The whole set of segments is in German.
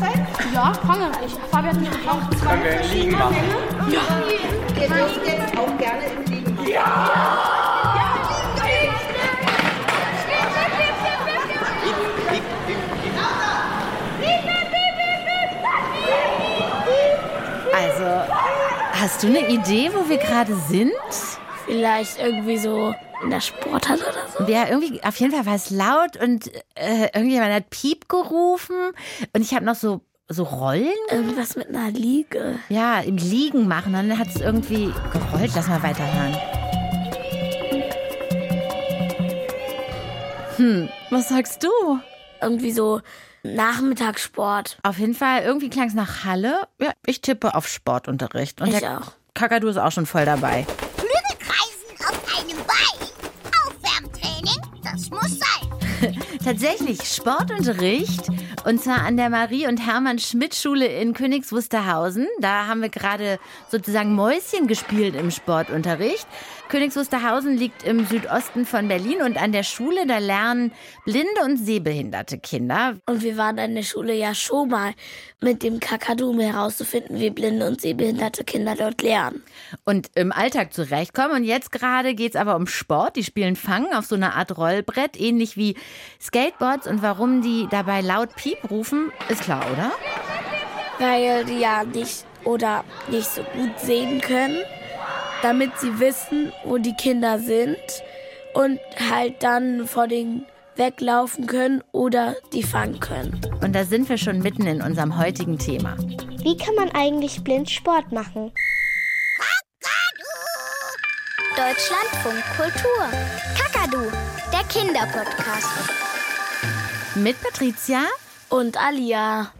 sein? Ja, fange ich. Fabian und ich auch zwei Können wir liegen machen? Ihr dürft jetzt auch gerne im Liegen machen. Also, hast du eine Idee, wo wir gerade sind? Vielleicht irgendwie so in der Sporthalle oder so. Ja, irgendwie, auf jeden Fall war es laut und äh, irgendjemand hat Piep gerufen und ich habe noch so, so Rollen, Irgendwas mit einer Liege. ja, im Liegen machen. Dann hat es irgendwie gerollt. Lass mal weiterhören. Hm, was sagst du? Irgendwie so Nachmittagssport. Auf jeden Fall, irgendwie klang es nach Halle. Ja, ich tippe auf Sportunterricht. Und Ich der auch. Kakadu ist auch schon voll dabei. Tatsächlich Sportunterricht und zwar an der Marie und Hermann Schmidt Schule in Königs Wusterhausen. Da haben wir gerade sozusagen Mäuschen gespielt im Sportunterricht. Königs Wusterhausen liegt im Südosten von Berlin und an der Schule da lernen blinde und sehbehinderte Kinder. Und wir waren an der Schule ja schon mal mit dem Kakadu, um herauszufinden, wie blinde und sehbehinderte Kinder dort lernen. und im Alltag zurechtkommen. Und jetzt gerade geht's aber um Sport. Die spielen Fangen auf so einer Art Rollbrett, ähnlich wie Skateboards. Und warum die dabei laut Piep rufen, ist klar, oder? Weil die ja nicht oder nicht so gut sehen können, damit sie wissen, wo die Kinder sind und halt dann vor denen weglaufen können oder die fangen können. Und da sind wir schon mitten in unserem heutigen Thema. Wie kann man eigentlich blind Sport machen? Deutschlandfunk Kultur. Kakadu, der Kinderpodcast. Mit Patricia Und Alia.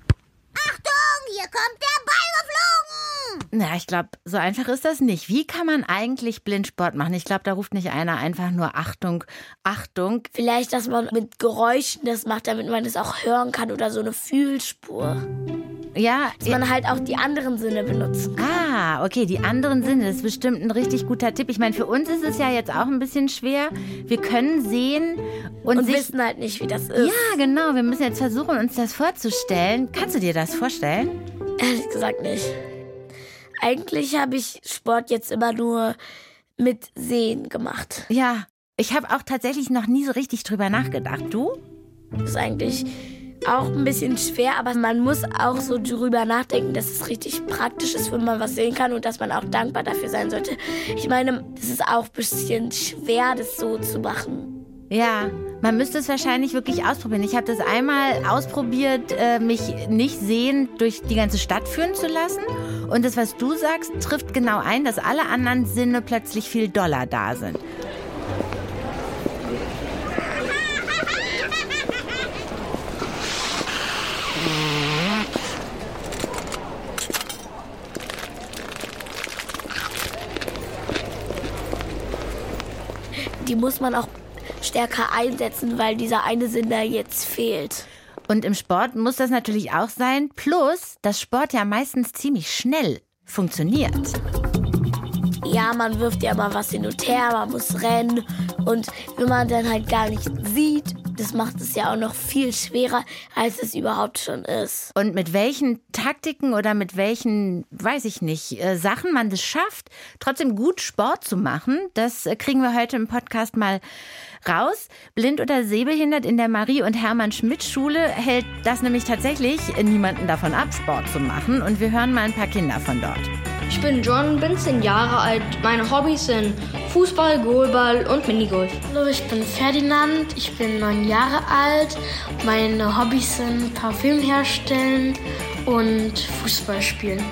Achtung, hier kommt der Ball geflogen. Na, ich glaube, so einfach ist das nicht. Wie kann man eigentlich Blindsport machen? Ich glaube, da ruft nicht einer einfach nur Achtung, Achtung. Vielleicht, dass man mit Geräuschen das macht, damit man es auch hören kann oder so eine Fühlspur. Ja, Dass man halt auch die anderen Sinne benutzt. ah, okay, die anderen Sinne, das ist bestimmt ein richtig guter Tipp. Ich meine, für uns ist es ja jetzt auch ein bisschen schwer. Wir können sehen und, Und wissen halt nicht, wie das ist. Ja, genau. Wir müssen jetzt versuchen, uns das vorzustellen. Kannst du dir das vorstellen? Ehrlich gesagt nicht. Eigentlich habe ich Sport jetzt immer nur mit Sehen gemacht. Ja. Ich habe auch tatsächlich noch nie so richtig drüber nachgedacht. Du? Das ist eigentlich auch ein bisschen schwer, aber man muss auch so drüber nachdenken, dass es richtig praktisch ist, wenn man was sehen kann und dass man auch dankbar dafür sein sollte. Ich meine, es ist auch ein bisschen schwer, das so zu machen. Ja, man müsste es wahrscheinlich wirklich ausprobieren. Ich habe das einmal ausprobiert, äh, mich nicht sehend durch die ganze Stadt führen zu lassen. Und das, was du sagst, trifft genau ein, dass alle anderen Sinne plötzlich viel doller da sind. Die muss man auch stärker einsetzen, weil dieser eine Sinn da jetzt fehlt. Und im Sport muss das natürlich auch sein. Plus, dass Sport ja meistens ziemlich schnell funktioniert. Ja, man wirft ja mal was hin und her, man muss rennen. Und wenn man dann halt gar nicht sieht, das macht es ja auch noch viel schwerer, als es überhaupt schon ist. Und mit welchen Taktiken oder mit welchen, weiß ich nicht, äh, Sachen man das schafft, trotzdem gut Sport zu machen, das äh, kriegen wir heute im Podcast mal raus. Blind oder sehbehindert in der Marie- und Hermann-Schmidt-Schule hält das nämlich tatsächlich niemanden davon ab, Sport zu machen. Und wir hören mal ein paar Kinder von dort. Ich bin John, bin 10 Jahre alt. Meine Hobbys sind Fußball, Goalball und Minigolf. Hallo, ich bin Ferdinand, ich bin neun Jahre alt. Meine Hobbys sind Parfüm herstellen und Fußball spielen.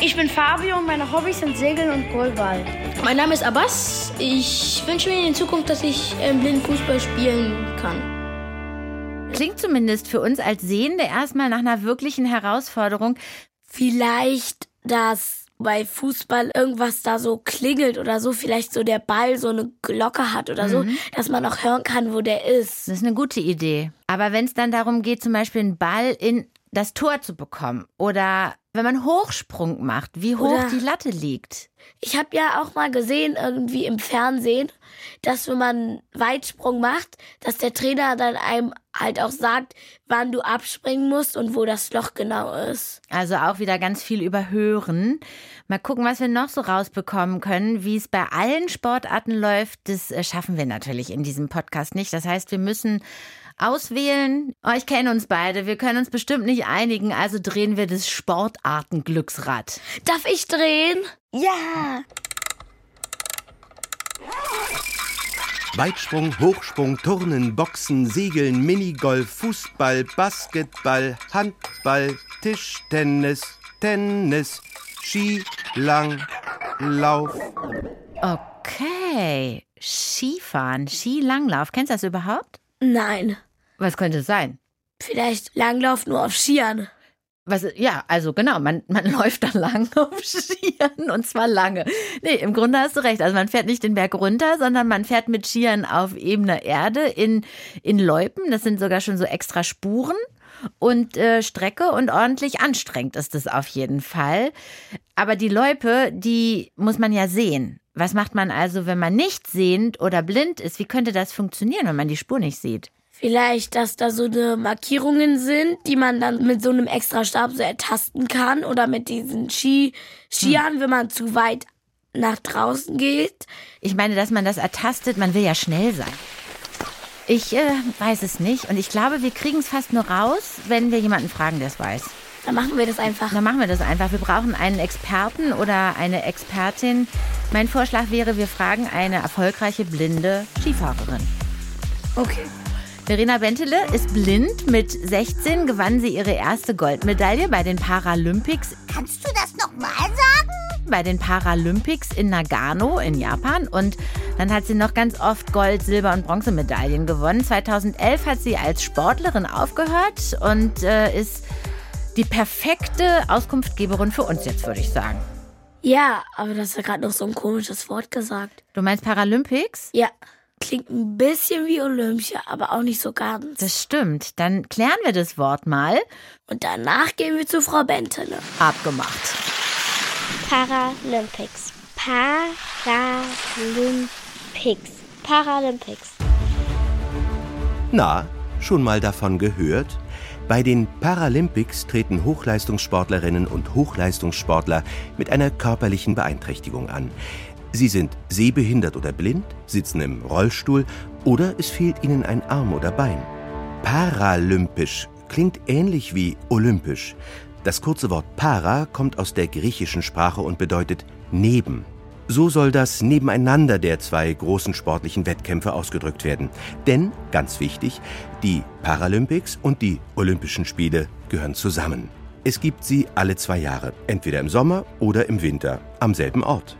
Ich bin Fabio und meine Hobbys sind Segeln und Goalball. Mein Name ist Abbas. Ich wünsche mir in Zukunft, dass ich ähm, blind Fußball spielen kann. Klingt zumindest für uns als Sehende erstmal nach einer wirklichen Herausforderung. Vielleicht, dass bei Fußball irgendwas da so klingelt oder so, vielleicht so der Ball so eine Glocke hat oder so, dass man auch hören kann, wo der ist. Das ist eine gute Idee. Aber wenn es dann darum geht, zum Beispiel einen Ball in das Tor zu bekommen oder wenn man Hochsprung macht, wie hoch Oder- die Latte liegt. Ich habe ja auch mal gesehen, irgendwie im Fernsehen, dass wenn man Weitsprung macht, dass der Trainer dann einem halt auch sagt, wann du abspringen musst und wo das Loch genau ist. Also auch wieder ganz viel überhören. Mal gucken, was wir noch so rausbekommen können. Wie es bei allen Sportarten läuft, das äh, schaffen wir natürlich in diesem Podcast nicht. Das heißt, wir müssen auswählen. Oh, ich kenne uns beide. Wir können uns bestimmt nicht einigen. Also drehen wir das Sportartenglücksrad. Darf ich drehen? Ja. Weitsprung, Hochsprung, Turnen, Boxen, Segeln, Minigolf, Fußball, Basketball, Handball, Tischtennis, Tennis, Ski, Langlauf. Okay. Skifahren, Skilanglauf. Kennst du das überhaupt? Nein. Was könnte es sein? Vielleicht Langlauf nur auf Skiern. Was, ja, also genau, man, man läuft da lang auf Skiern und zwar lange. Nee, im Grunde hast du recht. Also man fährt nicht den Berg runter, sondern man fährt mit Skiern auf ebener Erde in, in Loipen. Das sind sogar schon so extra Spuren und äh, Strecke und ordentlich anstrengend ist es auf jeden Fall. Aber die Loipe, die muss man ja sehen. Was macht man also, wenn man nicht sehend oder blind ist? Wie könnte das funktionieren, wenn man die Spur nicht sieht? Vielleicht, dass da so eine Markierungen sind, die man dann mit so einem extra Stab so ertasten kann oder mit diesen Ski Skiern, hm. wenn man zu weit nach draußen geht. Ich meine, dass man das ertastet, man will ja schnell sein. Ich äh, weiß es nicht und ich glaube, wir kriegen es fast nur raus, wenn wir jemanden fragen, der es weiß. Dann machen wir das einfach. Dann machen wir das einfach. Wir brauchen einen Experten oder eine Expertin. Mein Vorschlag wäre, wir fragen eine erfolgreiche blinde Skifahrerin. Okay. Verena Bentele ist blind. Mit 16 gewann sie ihre erste Goldmedaille bei den Paralympics. Kannst du das nochmal sagen? Bei den Paralympics in Nagano in Japan. Und dann hat sie noch ganz oft Gold-, Silber- und Bronzemedaillen gewonnen. 2011 hat sie als Sportlerin aufgehört und äh, ist die perfekte Auskunftgeberin für uns jetzt, würde ich sagen. Ja, aber das hat gerade noch so ein komisches Wort gesagt. Du meinst Paralympics? Ja. Klingt ein bisschen wie Olympia, aber auch nicht so ganz. Das stimmt. Dann klären wir das Wort mal. Und danach gehen wir zu Frau Bentele. Abgemacht. Paralympics. Paralympics. Paralympics. Na, schon mal davon gehört? Bei den Paralympics treten Hochleistungssportlerinnen und Hochleistungssportler mit einer körperlichen Beeinträchtigung an. Sie sind sehbehindert oder blind, sitzen im Rollstuhl oder es fehlt ihnen ein Arm oder Bein. Paralympisch klingt ähnlich wie olympisch. Das kurze Wort para kommt aus der griechischen Sprache und bedeutet neben. So soll das Nebeneinander der zwei großen sportlichen Wettkämpfe ausgedrückt werden. Denn, ganz wichtig, die Paralympics und die Olympischen Spiele gehören zusammen. Es gibt sie alle zwei Jahre, entweder im Sommer oder im Winter, am selben Ort.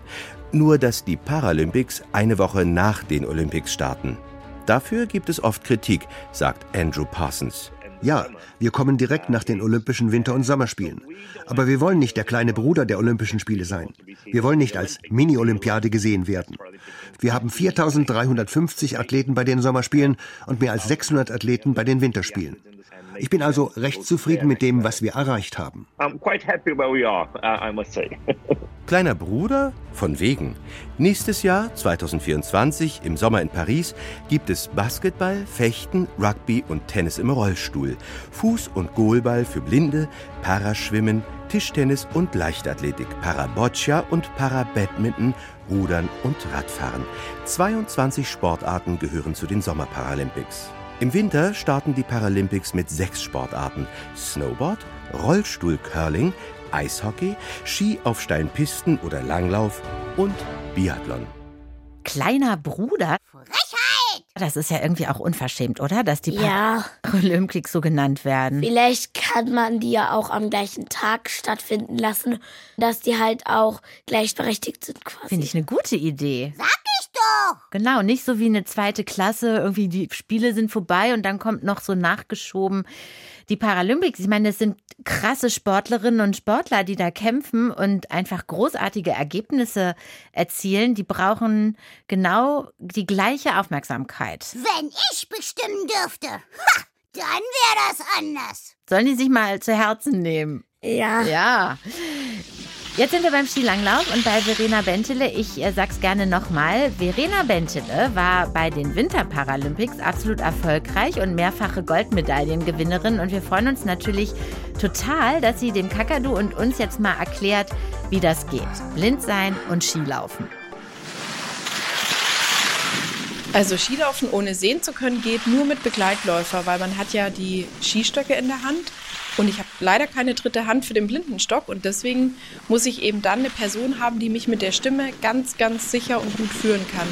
Nur dass die Paralympics eine Woche nach den Olympics starten. Dafür gibt es oft Kritik, sagt Andrew Parsons. Ja, wir kommen direkt nach den Olympischen Winter- und Sommerspielen. Aber wir wollen nicht der kleine Bruder der Olympischen Spiele sein. Wir wollen nicht als Mini-Olympiade gesehen werden. Wir haben 4350 Athleten bei den Sommerspielen und mehr als 600 Athleten bei den Winterspielen. Ich bin also recht zufrieden mit dem, was wir erreicht haben. Uh, Kleiner Bruder? Von wegen. Nächstes Jahr, 2024, im Sommer in Paris, gibt es Basketball, Fechten, Rugby und Tennis im Rollstuhl, Fuß- und Goalball für Blinde, Paraschwimmen, Tischtennis und Leichtathletik, Paraboccia und Parabadminton, Rudern und Radfahren. 22 Sportarten gehören zu den Sommerparalympics. Im Winter starten die Paralympics mit sechs Sportarten: Snowboard, Rollstuhlcurling, Eishockey, Ski auf steilen Pisten oder Langlauf und Biathlon. Kleiner Bruder? Frechheit! Das ist ja irgendwie auch unverschämt, oder? Dass die Ja. Paralympics so genannt werden. Vielleicht kann man die ja auch am gleichen Tag stattfinden lassen, dass die halt auch gleichberechtigt sind quasi. Finde ich eine gute Idee. Sag ich doch! Genau, nicht so wie eine zweite Klasse, irgendwie die Spiele sind vorbei und dann kommt noch so nachgeschoben die Paralympics. Ich meine, das sind krasse Sportlerinnen und Sportler, die da kämpfen und einfach großartige Ergebnisse erzielen. Die brauchen genau die gleiche Aufmerksamkeit. Wenn ich bestimmen dürfte, ha, dann wäre das anders. Sollen die sich mal zu Herzen nehmen? Ja. Ja. Jetzt sind wir beim Skilanglauf und bei Verena Bentele. Ich äh, sag's gerne nochmal. Verena Bentele war bei den Winterparalympics absolut erfolgreich und mehrfache Goldmedaillengewinnerin. Und wir freuen uns natürlich total, dass sie dem Kakadu und uns jetzt mal erklärt, wie das geht. Blind sein und Skilaufen. Also Skilaufen ohne sehen zu können geht nur mit Begleitläufer, weil man hat ja die Skistöcke in der Hand und ich habe leider keine dritte Hand für den Blindenstock und deswegen muss ich eben dann eine Person haben, die mich mit der Stimme ganz, ganz sicher und gut führen kann.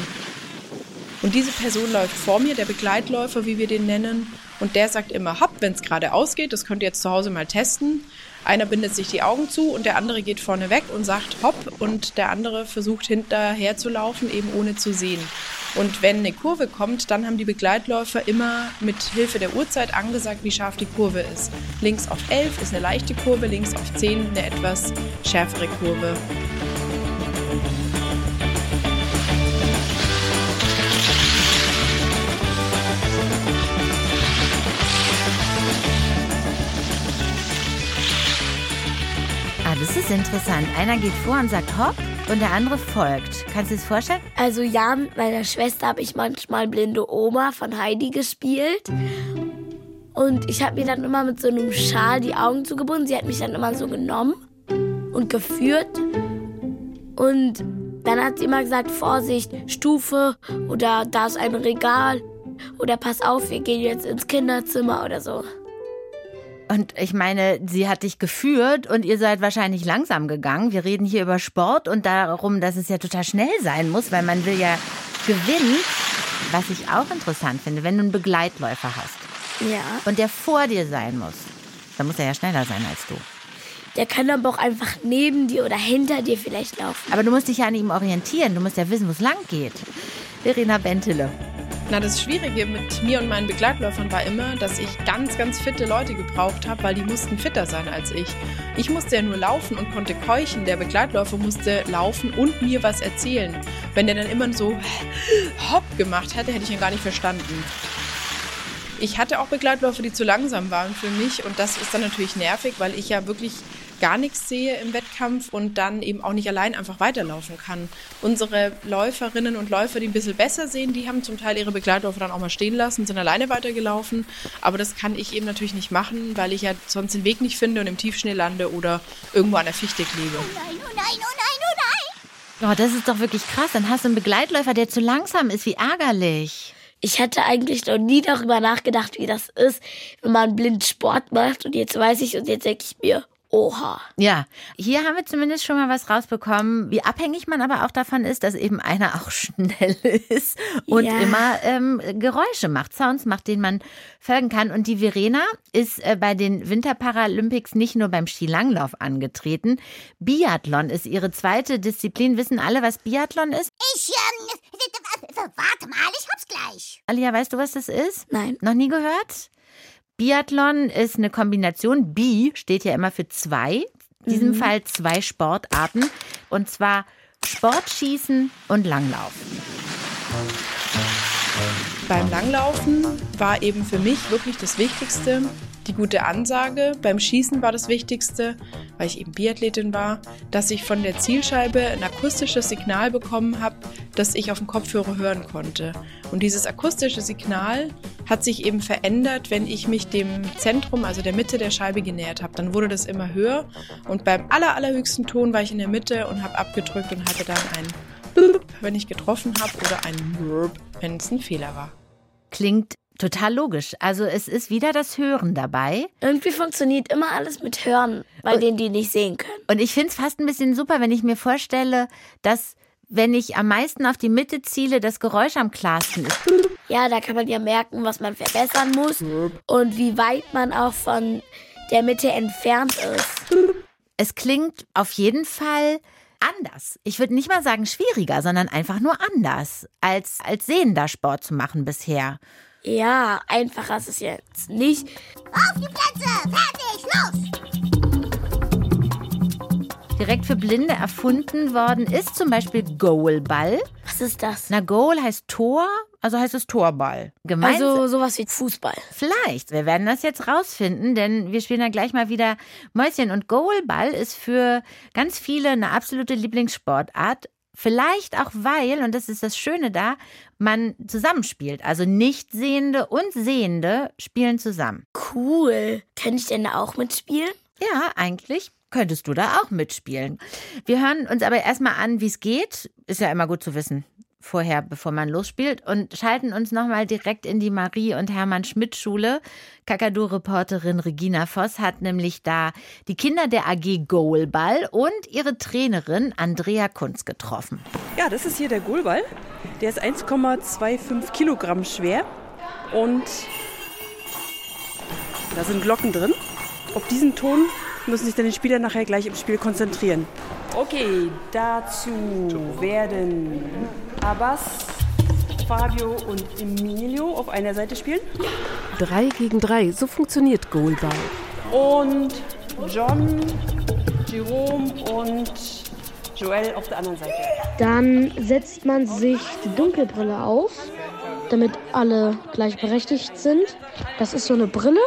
Und diese Person läuft vor mir, der Begleitläufer, wie wir den nennen, und der sagt immer hopp, wenn es gerade ausgeht. Das könnt ihr jetzt zu Hause mal testen. Einer bindet sich die Augen zu und der andere geht vorne weg und sagt hopp und der andere versucht hinterher zu laufen, eben ohne zu sehen. Und wenn eine Kurve kommt, dann haben die Begleitläufer immer mit Hilfe der Uhrzeit angesagt, wie scharf die Kurve ist. Links auf 11 ist eine leichte Kurve, links auf 10 eine etwas schärfere Kurve. Ah, das ist interessant. Einer geht vor und sagt hopp und der andere folgt. Kannst du es vorstellen? Also ja, mit meiner Schwester habe ich manchmal Blinde Oma von Heidi gespielt. Und ich habe mir dann immer mit so einem Schal die Augen zugebunden. Sie hat mich dann immer so genommen und geführt. Und dann hat sie immer gesagt, Vorsicht, Stufe oder da ist ein Regal oder pass auf, wir gehen jetzt ins Kinderzimmer oder so. Und ich meine, sie hat dich geführt und ihr seid wahrscheinlich langsam gegangen. Wir reden hier über Sport und darum, dass es ja total schnell sein muss, weil man will ja gewinnen. Was ich auch interessant finde, wenn du einen Begleitläufer hast. Ja. Und der vor dir sein muss, dann muss er ja schneller sein als du. Der kann aber auch einfach neben dir oder hinter dir vielleicht laufen. Aber du musst dich ja an ihm orientieren. Du musst ja wissen, wo es lang geht. Verena Bentele. Na, das Schwierige mit mir und meinen Begleitläufern war immer, dass ich ganz, ganz fitte Leute gebraucht habe, weil die mussten fitter sein als ich. Ich musste ja nur laufen und konnte keuchen. Der Begleitläufer musste laufen und mir was erzählen. Wenn der dann immer so hopp gemacht hätte, hätte ich ihn gar nicht verstanden. Ich hatte auch Begleitläufer, die zu langsam waren für mich und das ist dann natürlich nervig, weil ich ja wirklich gar nichts sehe im Wettkampf und dann eben auch nicht allein einfach weiterlaufen kann. Unsere Läuferinnen und Läufer, die ein bisschen besser sehen, die haben zum Teil ihre Begleitläufer dann auch mal stehen lassen, sind alleine weitergelaufen. Aber das kann ich eben natürlich nicht machen, weil ich ja sonst den Weg nicht finde und im Tiefschnee lande oder irgendwo an der Fichte klebe. Oh nein, oh nein, oh nein, oh nein. Oh, das ist doch wirklich krass. Dann hast du einen Begleitläufer, der zu langsam ist. Wie ärgerlich. Ich hatte eigentlich noch nie darüber nachgedacht, wie das ist, wenn man blind Sport macht. Und jetzt weiß ich und jetzt denke ich mir, Oha. Ja, hier haben wir zumindest schon mal was rausbekommen, wie abhängig man aber auch davon ist, dass eben einer auch schnell ist und Ja. immer ähm, Geräusche macht, Sounds macht, denen man folgen kann. Und die Verena ist äh, bei den Winterparalympics nicht nur beim Skilanglauf angetreten. Biathlon ist ihre zweite Disziplin. Wissen alle, was Biathlon ist? Ich, ähm, warte mal, ich hab's gleich. Alia, weißt du, was das ist? Nein. Noch nie gehört? Biathlon ist eine Kombination. Bi steht ja immer für zwei. In diesem Mhm. Fall zwei Sportarten. Und zwar Sportschießen und Langlauf. Beim Langlaufen war eben für mich wirklich das Wichtigste die gute Ansage. Beim Schießen war das Wichtigste, weil ich eben Biathletin war, dass ich von der Zielscheibe ein akustisches Signal bekommen habe, das ich auf dem Kopfhörer hören konnte. Und dieses akustische Signal hat sich eben verändert, wenn ich mich dem Zentrum, also der Mitte der Scheibe genähert habe. Dann wurde das immer höher und beim aller, allerhöchsten Ton war ich in der Mitte und habe abgedrückt und hatte dann ein wenn ich getroffen habe oder ein wenn es ein Fehler war. Klingt total logisch. Also es ist wieder das Hören dabei. Irgendwie funktioniert immer alles mit Hören, bei denen die nicht sehen können. Und ich finde es fast ein bisschen super, wenn ich mir vorstelle, dass wenn ich am meisten auf die Mitte ziele, das Geräusch am klarsten ist. Ja, da kann man ja merken, was man verbessern muss und wie weit man auch von der Mitte entfernt ist. Es klingt auf jeden Fall anders. Ich würde nicht mal sagen schwieriger, sondern einfach nur anders, als als sehender Sport zu machen bisher. Ja, einfacher ist es jetzt nicht. Auf die Plätze, fertig, los. Direkt für Blinde erfunden worden ist zum Beispiel Goalball. Was ist das? Na, Goal heißt Tor Also heißt es Torball. Gemeins also sowas wie Fußball. Vielleicht. Wir werden das jetzt rausfinden, denn wir spielen dann gleich mal wieder Mäuschen. Und Goalball ist für ganz viele eine absolute Lieblingssportart. Vielleicht auch weil, und das ist das Schöne da, man zusammenspielt. Also Nichtsehende und Sehende spielen zusammen. Cool. Kann ich denn da auch mitspielen? Ja, eigentlich könntest du da auch mitspielen. Wir hören uns aber erstmal an, wie es geht. Ist ja immer gut zu wissen, vorher, bevor man losspielt und schalten uns nochmal direkt in die Marie- und Hermann-Schmidt-Schule. Kakadu-Reporterin Regina Voss hat nämlich da die Kinder der AG Goalball und ihre Trainerin Andrea Kunz getroffen. Ja, das ist hier der Goalball. Der ist 1,25 Kilogramm schwer und da sind Glocken drin. Auf diesen Ton müssen sich dann die Spieler nachher gleich im Spiel konzentrieren. Okay, dazu werden Abbas, Fabio und Emilio auf einer Seite spielen. Drei gegen drei, so funktioniert Goalball. Und John, Jerome und Joel auf der anderen Seite. Dann setzt man sich die Dunkelbrille auf, damit alle gleichberechtigt sind. Das ist so eine Brille.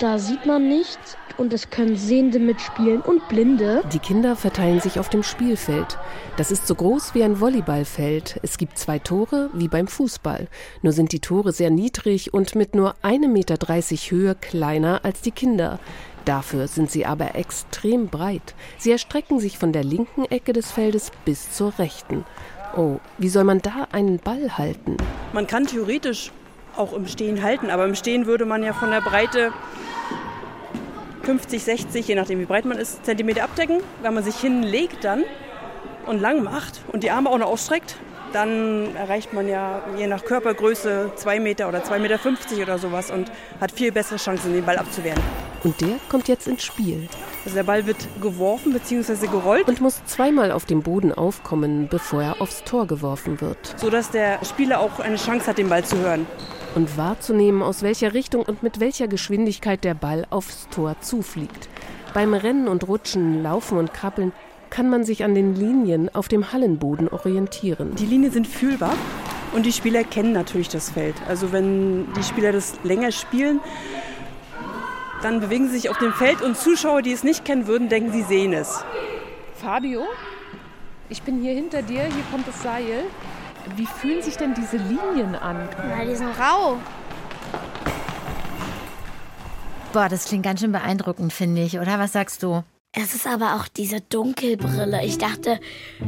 Da sieht man nichts und es können Sehende mitspielen und Blinde. Die Kinder verteilen sich auf dem Spielfeld. Das ist so groß wie ein Volleyballfeld. Es gibt zwei Tore wie beim Fußball. Nur sind die Tore sehr niedrig und mit nur 1,30 Meter Höhe kleiner als die Kinder. Dafür sind sie aber extrem breit. Sie erstrecken sich von der linken Ecke des Feldes bis zur rechten. Oh, wie soll man da einen Ball halten? Man kann theoretisch auch im Stehen halten, aber im Stehen würde man ja von der Breite 50, 60, je nachdem wie breit man ist, Zentimeter abdecken. Wenn man sich hinlegt dann und lang macht und die Arme auch noch ausstreckt, dann erreicht man ja je nach Körpergröße 2 Meter oder 2,50 Meter oder sowas und hat viel bessere Chancen, den Ball abzuwehren. Und der kommt jetzt ins Spiel. Also der Ball wird geworfen bzw. gerollt. Und muss zweimal auf dem Boden aufkommen, bevor er aufs Tor geworfen wird. Sodass der Spieler auch eine Chance hat, den Ball zu hören und wahrzunehmen, aus welcher Richtung und mit welcher Geschwindigkeit der Ball aufs Tor zufliegt. Beim Rennen und Rutschen, Laufen und Krabbeln kann man sich an den Linien auf dem Hallenboden orientieren. Die Linien sind fühlbar und die Spieler kennen natürlich das Feld. Also wenn die Spieler das länger spielen, dann bewegen sie sich auf dem Feld und Zuschauer, die es nicht kennen würden, denken, sie sehen es. Fabio, ich bin hier hinter dir, hier kommt das Seil. Wie fühlen sich denn diese Linien an? Na, die sind rau. Boah, das klingt ganz schön beeindruckend, finde ich, oder? Was sagst du? Es ist aber auch diese Dunkelbrille. Ich dachte,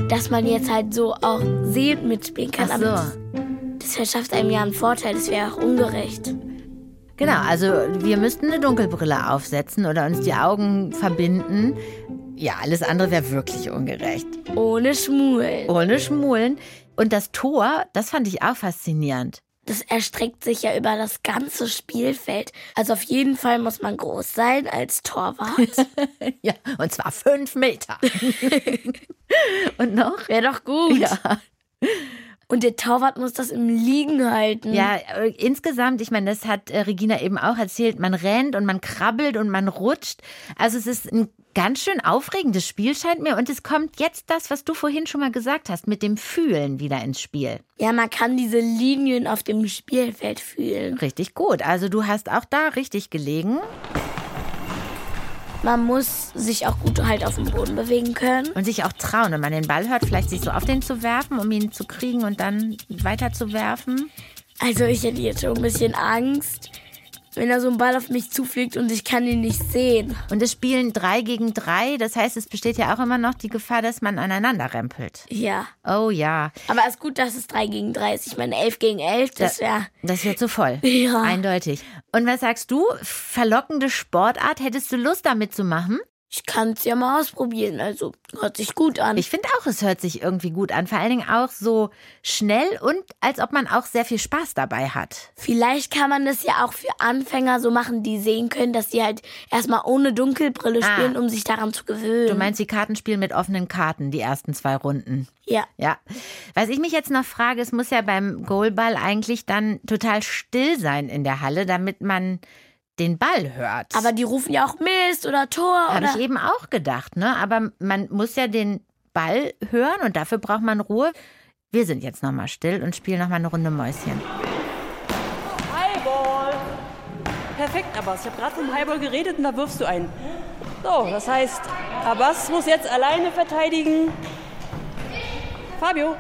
dass man jetzt halt so auch sehend mitspielen kann. Ach so. das, das verschafft einem ja einen Vorteil. Das wäre auch ungerecht. Genau, also wir müssten eine Dunkelbrille aufsetzen oder uns die Augen verbinden. Ja, alles andere wäre wirklich ungerecht. Ohne Schmulen. Ohne Schmulen. Und das Tor, das fand ich auch faszinierend. Das erstreckt sich ja über das ganze Spielfeld. Also auf jeden Fall muss man groß sein als Torwart. ja, und zwar fünf Meter. und noch? Wäre doch gut. Ja. Und der Torwart muss das im Liegen halten. Ja, äh, insgesamt, ich meine, das hat äh, Regina eben auch erzählt, man rennt und man krabbelt und man rutscht. Also es ist ein ganz schön aufregendes Spiel, scheint mir. Und es kommt jetzt das, was du vorhin schon mal gesagt hast, mit dem Fühlen wieder ins Spiel. Ja, man kann diese Linien auf dem Spielfeld fühlen. Richtig gut. Also du hast auch da richtig gelegen. Man muss sich auch gut halt auf dem Boden bewegen können. Und sich auch trauen, wenn man den Ball hört, vielleicht sich so auf den zu werfen, um ihn zu kriegen und dann weiter zu werfen. Also ich hätte jetzt schon ein bisschen Angst wenn da so ein Ball auf mich zufliegt und ich kann ihn nicht sehen. Und es spielen drei gegen drei, das heißt, es besteht ja auch immer noch die Gefahr, dass man aneinander rempelt. Ja. Oh ja. Aber es ist gut, dass es drei gegen drei ist. Ich meine, elf gegen elf, das wäre... Das wäre zu voll. Ja. Eindeutig. Und was sagst du? Verlockende Sportart, hättest du Lust damit zu machen? Ich kann es ja mal ausprobieren, also hört sich gut an. Ich finde auch, es hört sich irgendwie gut an. Vor allen Dingen auch so schnell und als ob man auch sehr viel Spaß dabei hat. Vielleicht kann man das ja auch für Anfänger so machen, die sehen können, dass sie halt erstmal ohne Dunkelbrille ah. spielen, um sich daran zu gewöhnen. Du meinst die Kartenspiel mit offenen Karten, die ersten zwei Runden? Ja. Ja. Was ich mich jetzt noch frage, es muss ja beim Goalball eigentlich dann total still sein in der Halle, damit man den Ball hört. Aber die rufen ja auch Mist oder Tor. Habe ich eben auch gedacht, ne? Aber man muss ja den Ball hören und dafür braucht man Ruhe. Wir sind jetzt nochmal still und spielen nochmal eine Runde Mäuschen. Highball. Perfekt, Abbas. Ich habe gerade vom Highball geredet und da wirfst du ein. So, das heißt, Abbas muss jetzt alleine verteidigen. Fabio,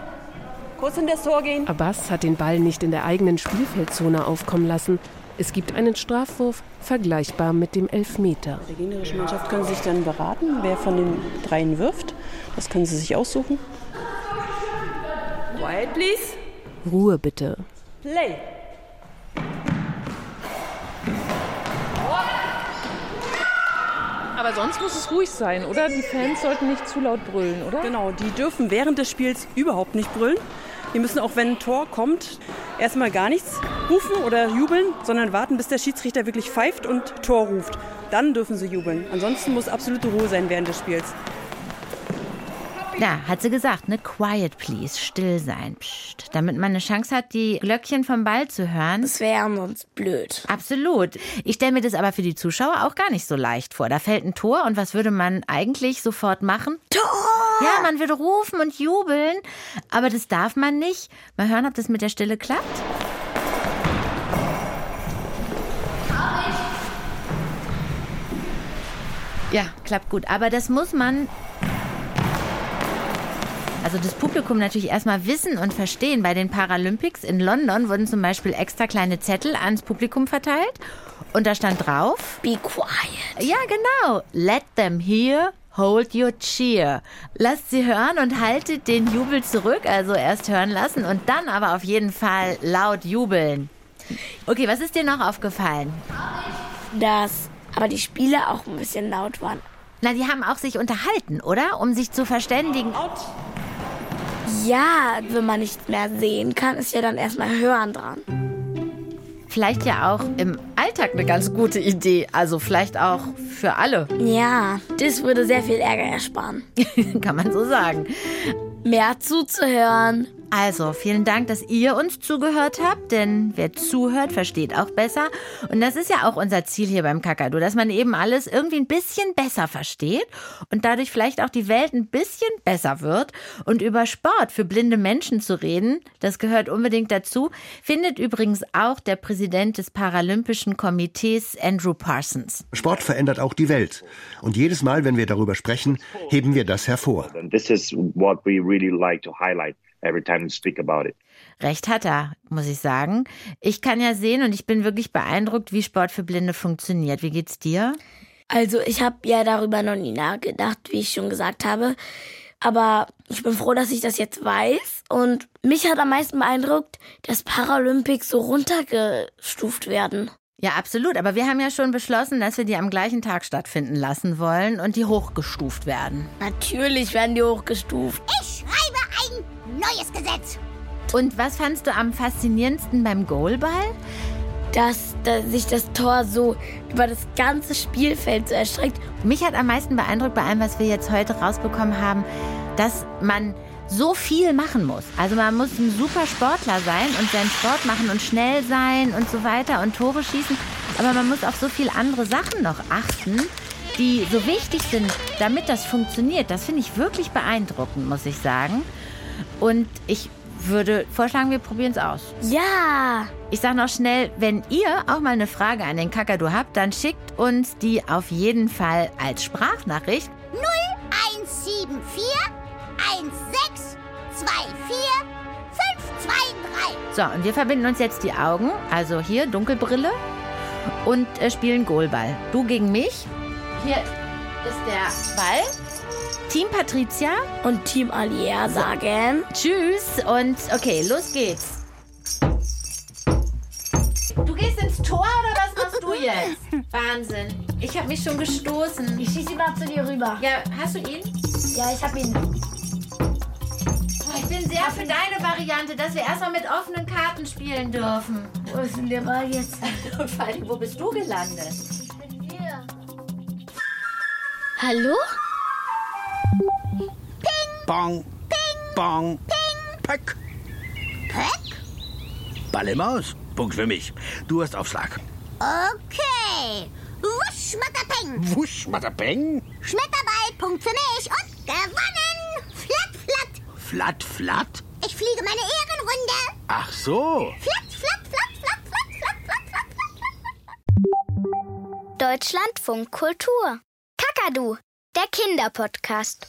kurz in das Tor gehen. Abbas hat den Ball nicht in der eigenen Spielfeldzone aufkommen lassen. Es gibt einen Strafwurf, vergleichbar mit dem Elfmeter. Der gegnerischen Mannschaft können Sie sich dann beraten, wer von den dreien wirft. Das können Sie sich aussuchen. Quiet, please. Ruhe bitte. Play. Aber sonst muss es ruhig sein, oder? Die Fans sollten nicht zu laut brüllen, oder? Genau, die dürfen während des Spiels überhaupt nicht brüllen. Die müssen auch, wenn ein Tor kommt, erstmal gar nichts rufen oder jubeln, sondern warten, bis der Schiedsrichter wirklich pfeift und Tor ruft. Dann dürfen sie jubeln. Ansonsten muss absolute Ruhe sein während des Spiels. Ja, hat sie gesagt, ne? Quiet, please. Still sein. Psst. Damit man eine Chance hat, die Glöckchen vom Ball zu hören. Das wäre sonst blöd. Absolut. Ich stelle mir das aber für die Zuschauer auch gar nicht so leicht vor. Da fällt ein Tor und was würde man eigentlich sofort machen? Tor! Ja, man würde rufen und jubeln. Aber das darf man nicht. Mal hören, ob das mit der Stille klappt. Ja, klappt gut. Aber das muss man also das Publikum natürlich erstmal wissen und verstehen. Bei den Paralympics in London wurden zum Beispiel extra kleine Zettel ans Publikum verteilt. Und da stand drauf: Be quiet. Ja, genau. Let them hear. Hold your cheer. Lasst sie hören und haltet den Jubel zurück. Also erst hören lassen und dann aber auf jeden Fall laut jubeln. Okay, was ist dir noch aufgefallen? Dass aber die Spiele auch ein bisschen laut waren. Na, die haben auch sich unterhalten, oder? Um sich zu verständigen. Ja, wenn man nichts mehr sehen kann, ist ja dann erstmal Hören dran. Vielleicht ja auch im Alltag eine ganz gute Idee. Also vielleicht auch für alle. Ja, das würde sehr viel Ärger ersparen. Kann man so sagen. Mehr zuzuhören. Also, vielen Dank, dass ihr uns zugehört habt, denn wer zuhört, versteht auch besser. Und das ist ja auch unser Ziel hier beim Kakadu, dass man eben alles irgendwie ein bisschen besser versteht und dadurch vielleicht auch die Welt ein bisschen besser wird. Und über Sport für blinde Menschen zu reden, das gehört unbedingt dazu, findet übrigens auch der Präsident des Paralympischen Komitees, Andrew Parsons. Sport verändert auch die Welt. Und jedes Mal, wenn wir darüber sprechen, heben wir das hervor. This is what we really like to highlight every time we speak about it. Recht hat er, muss ich sagen. Ich kann ja sehen und ich bin wirklich beeindruckt, wie Sport für Blinde funktioniert. Wie geht's dir? Also ich habe ja darüber noch nie nachgedacht, wie ich schon gesagt habe. Aber ich bin froh, dass ich das jetzt weiß. Und mich hat am meisten beeindruckt, dass Paralympics so runtergestuft werden. Ja, absolut. Aber wir haben ja schon beschlossen, dass wir die am gleichen Tag stattfinden lassen wollen und die hochgestuft werden. Natürlich werden die hochgestuft. Ich schreibe ein neues Gesetz. Und was fandst du am faszinierendsten beim Goalball? Dass, dass sich das Tor so über das ganze Spielfeld so erstreckt. Mich hat am meisten beeindruckt bei allem, was wir jetzt heute rausbekommen haben, dass man so viel machen muss. Also man muss ein super Sportler sein und seinen Sport machen und schnell sein und so weiter und Tore schießen. Aber man muss auf so viele andere Sachen noch achten, die so wichtig sind, damit das funktioniert. Das finde ich wirklich beeindruckend, muss ich sagen. Und ich würde vorschlagen, wir probieren es aus. Ja! Ich sage noch schnell, wenn ihr auch mal eine Frage an den Kakadu habt, dann schickt uns die auf jeden Fall als Sprachnachricht 0174 16 24 523. So, und wir verbinden uns jetzt die Augen, also hier Dunkelbrille und äh, spielen Goalball. Du gegen mich. Hier ist der Ball. Team Patricia und Team Alia sagen Tschüss und okay, los geht's. Du gehst ins Tor oder was machst du jetzt? Wahnsinn. Ich habe mich schon gestoßen. Ich schieße ihn mal zu dir rüber. Ja, hast du ihn? Ja, ich habe ihn. Ich bin sehr für deine Variante, dass wir erstmal mit offenen Karten spielen dürfen. Wo ist denn der Ball jetzt? Und vor allem, wo bist du gelandet? Hier. Hallo? Bong. Ping. Bong. Ping. Pöck. Pöck? Ball im Aus. Punkt für mich. Du hast Aufschlag. Okay. Wusch, Schmatterpeng. Wusch, Schmatterpeng. Schmetterball, Punkt für mich und gewonnen. Flatt, flatt. Flatt, flatt. Ich fliege meine Ehrenrunde. Ach so. Flatt, flatt, flatt, flatt, flatt, flatt, flatt, flatt, flatt. Deutschlandfunk Kultur. Kakadu, der Kinderpodcast.